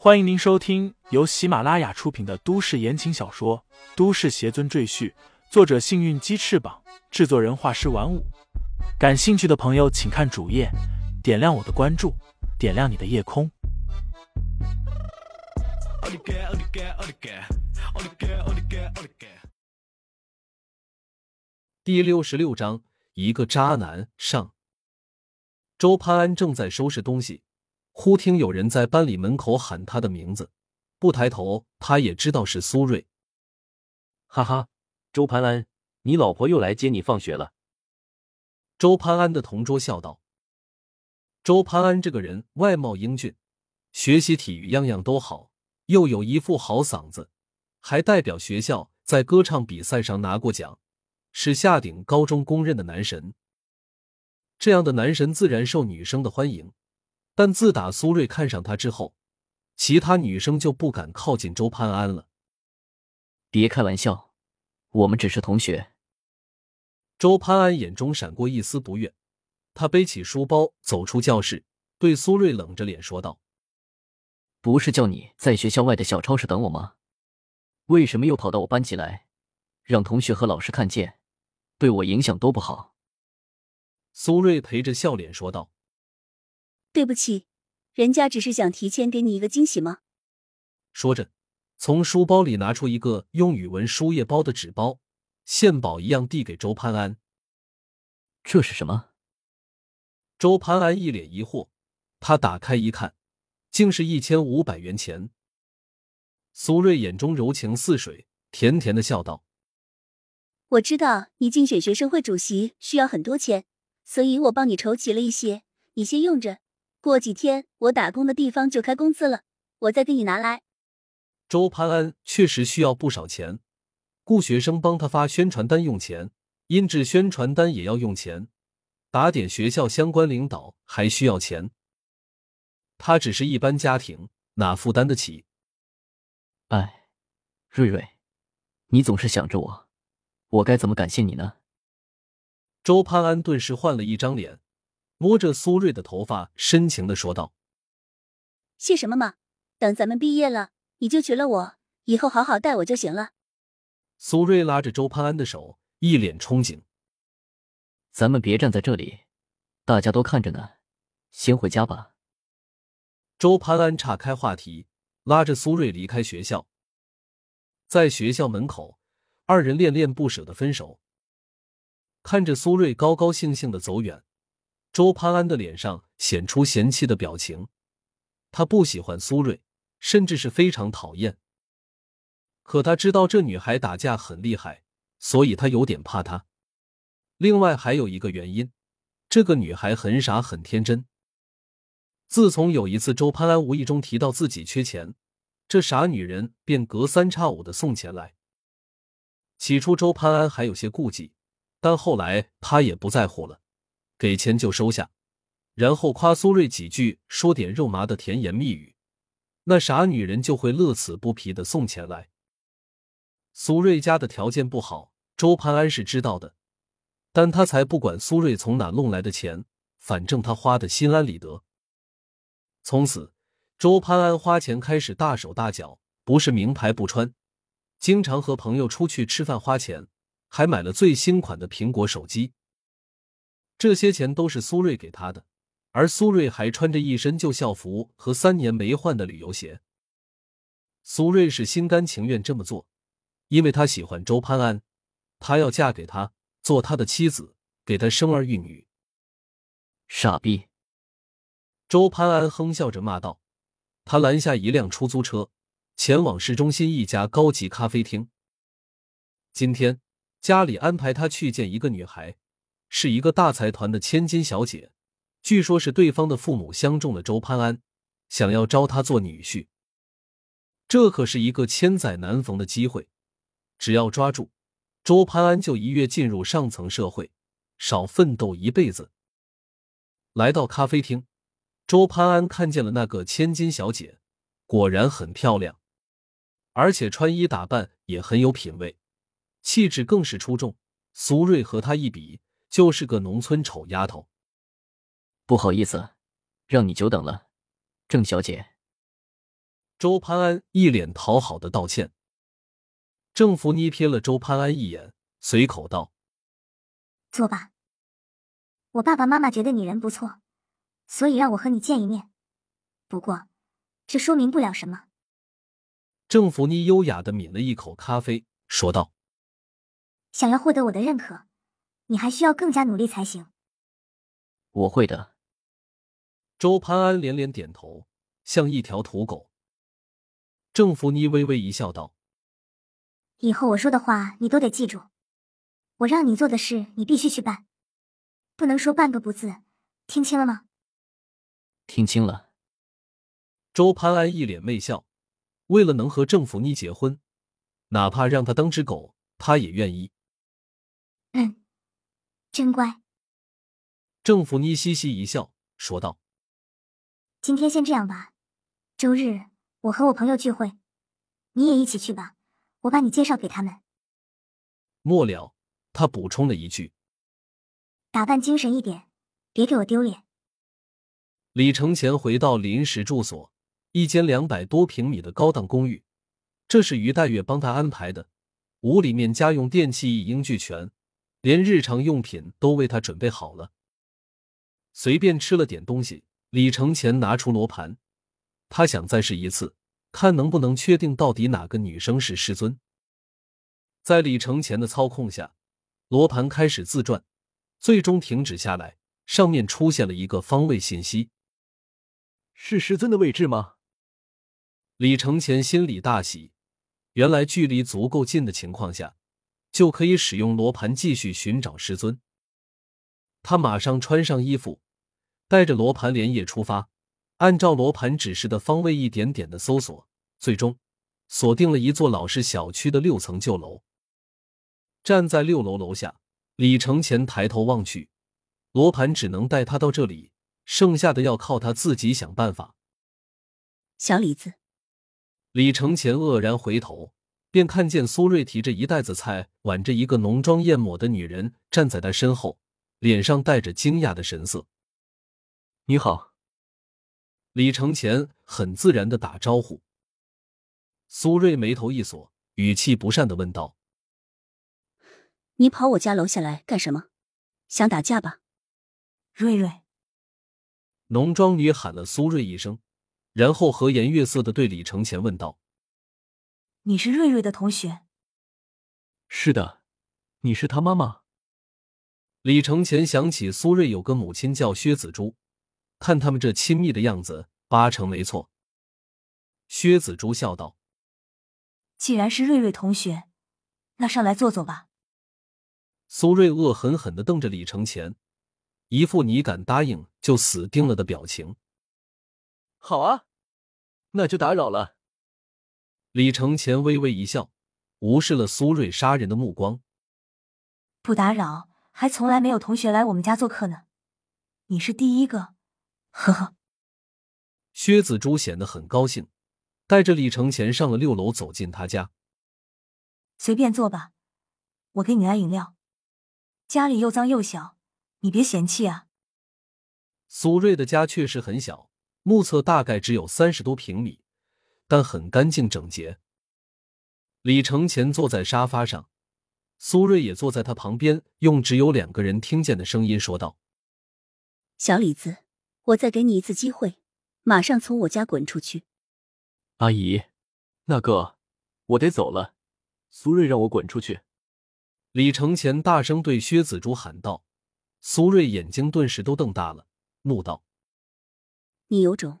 欢迎您收听由喜马拉雅出品的都市言情小说《都市邪尊赘婿》，作者：幸运鸡翅膀，制作人：画师玩五。感兴趣的朋友，请看主页，点亮我的关注，点亮你的夜空。第六十六章，一个渣男上。周潘安正在收拾东西。忽听有人在班里门口喊他的名字，不抬头，他也知道是苏瑞。哈哈，周潘安，你老婆又来接你放学了。周潘安的同桌笑道：“周潘安这个人外貌英俊，学习体育样样都好，又有一副好嗓子，还代表学校在歌唱比赛上拿过奖，是下顶高中公认的男神。这样的男神自然受女生的欢迎。”但自打苏瑞看上他之后，其他女生就不敢靠近周潘安了。别开玩笑，我们只是同学。周潘安眼中闪过一丝不悦，他背起书包走出教室，对苏瑞冷着脸说道：“不是叫你在学校外的小超市等我吗？为什么又跑到我班级来，让同学和老师看见，对我影响多不好？”苏瑞陪着笑脸说道。对不起，人家只是想提前给你一个惊喜吗？说着，从书包里拿出一个用语文书页包的纸包，献宝一样递给周潘安。这是什么？周潘安一脸疑惑，他打开一看，竟是一千五百元钱。苏瑞眼中柔情似水，甜甜的笑道：“我知道你竞选学生会主席需要很多钱，所以我帮你筹集了一些，你先用着。”过几天我打工的地方就开工资了，我再给你拿来。周潘安确实需要不少钱，雇学生帮他发宣传单用钱，印制宣传单也要用钱，打点学校相关领导还需要钱。他只是一般家庭，哪负担得起？哎，瑞瑞，你总是想着我，我该怎么感谢你呢？周潘安顿时换了一张脸。摸着苏瑞的头发，深情的说道：“谢什么嘛？等咱们毕业了，你就娶了我，以后好好待我就行了。”苏瑞拉着周潘安的手，一脸憧憬：“咱们别站在这里，大家都看着呢，先回家吧。”周潘安岔开话题，拉着苏瑞离开学校。在学校门口，二人恋恋不舍的分手。看着苏瑞高高兴兴的走远。周潘安的脸上显出嫌弃的表情，他不喜欢苏瑞，甚至是非常讨厌。可他知道这女孩打架很厉害，所以他有点怕她。另外还有一个原因，这个女孩很傻很天真。自从有一次周潘安无意中提到自己缺钱，这傻女人便隔三差五的送钱来。起初周潘安还有些顾忌，但后来他也不在乎了。给钱就收下，然后夸苏瑞几句，说点肉麻的甜言蜜语，那傻女人就会乐此不疲的送钱来。苏瑞家的条件不好，周潘安是知道的，但他才不管苏瑞从哪弄来的钱，反正他花的心安理得。从此，周潘安花钱开始大手大脚，不是名牌不穿，经常和朋友出去吃饭花钱，还买了最新款的苹果手机。这些钱都是苏瑞给他的，而苏瑞还穿着一身旧校服和三年没换的旅游鞋。苏瑞是心甘情愿这么做，因为他喜欢周潘安，他要嫁给他，做他的妻子，给他生儿育女。傻逼！周潘安哼笑着骂道。他拦下一辆出租车，前往市中心一家高级咖啡厅。今天家里安排他去见一个女孩。是一个大财团的千金小姐，据说是对方的父母相中了周潘安，想要招他做女婿。这可是一个千载难逢的机会，只要抓住，周潘安就一跃进入上层社会，少奋斗一辈子。来到咖啡厅，周潘安看见了那个千金小姐，果然很漂亮，而且穿衣打扮也很有品味，气质更是出众。苏瑞和她一比。就是个农村丑丫头。不好意思，让你久等了，郑小姐。周潘安一脸讨好的道歉。郑福妮瞥了周潘安一眼，随口道：“坐吧。我爸爸妈妈觉得你人不错，所以让我和你见一面。不过，这说明不了什么。”郑福妮优雅的抿了一口咖啡，说道：“想要获得我的认可，你还需要更加努力才行。”我会的。周潘安连连点头，像一条土狗。郑福妮微微一笑，道：“以后我说的话你都得记住，我让你做的事你必须去办，不能说半个不字，听清了吗？”听清了。周潘安一脸媚笑，为了能和郑福妮结婚，哪怕让他当只狗，他也愿意。嗯，真乖。郑福妮嘻嘻一笑，说道：“今天先这样吧，周日我和我朋友聚会，你也一起去吧，我把你介绍给他们。”末了，他补充了一句：“打扮精神一点，别给我丢脸。”李承前回到临时住所，一间两百多平米的高档公寓，这是于黛月帮他安排的，屋里面家用电器一应俱全，连日常用品都为他准备好了。随便吃了点东西，李承前拿出罗盘，他想再试一次，看能不能确定到底哪个女生是师尊。在李承前的操控下，罗盘开始自转，最终停止下来，上面出现了一个方位信息：是师尊的位置吗？李承前心里大喜，原来距离足够近的情况下，就可以使用罗盘继续寻找师尊。他马上穿上衣服。带着罗盘连夜出发，按照罗盘指示的方位一点点的搜索，最终锁定了一座老式小区的六层旧楼。站在六楼楼下，李承前抬头望去，罗盘只能带他到这里，剩下的要靠他自己想办法。小李子，李承前愕然回头，便看见苏瑞提着一袋子菜，挽着一个浓妆艳抹的女人站在他身后，脸上带着惊讶的神色。你好，李承前很自然的打招呼。苏瑞眉头一锁，语气不善的问道：“你跑我家楼下来干什么？想打架吧？”瑞瑞，浓妆女喊了苏瑞一声，然后和颜悦色的对李承前问道：“你是瑞瑞的同学？”“是的，你是他妈妈。”李承前想起苏瑞有个母亲叫薛子珠。看他们这亲密的样子，八成没错。薛子珠笑道：“既然是瑞瑞同学，那上来坐坐吧。”苏瑞恶狠狠的瞪着李承前，一副你敢答应就死定了的表情。好啊，那就打扰了。李承前微微一笑，无视了苏瑞杀人的目光。不打扰，还从来没有同学来我们家做客呢，你是第一个。呵呵，薛子珠显得很高兴，带着李承前上了六楼，走进他家。随便坐吧，我给你拿饮料。家里又脏又小，你别嫌弃啊。苏瑞的家确实很小，目测大概只有三十多平米，但很干净整洁。李承前坐在沙发上，苏瑞也坐在他旁边，用只有两个人听见的声音说道：“小李子。”我再给你一次机会，马上从我家滚出去！阿姨，那个，我得走了。苏瑞让我滚出去。李承前大声对薛子珠喊道。苏瑞眼睛顿时都瞪大了，怒道：“你有种！”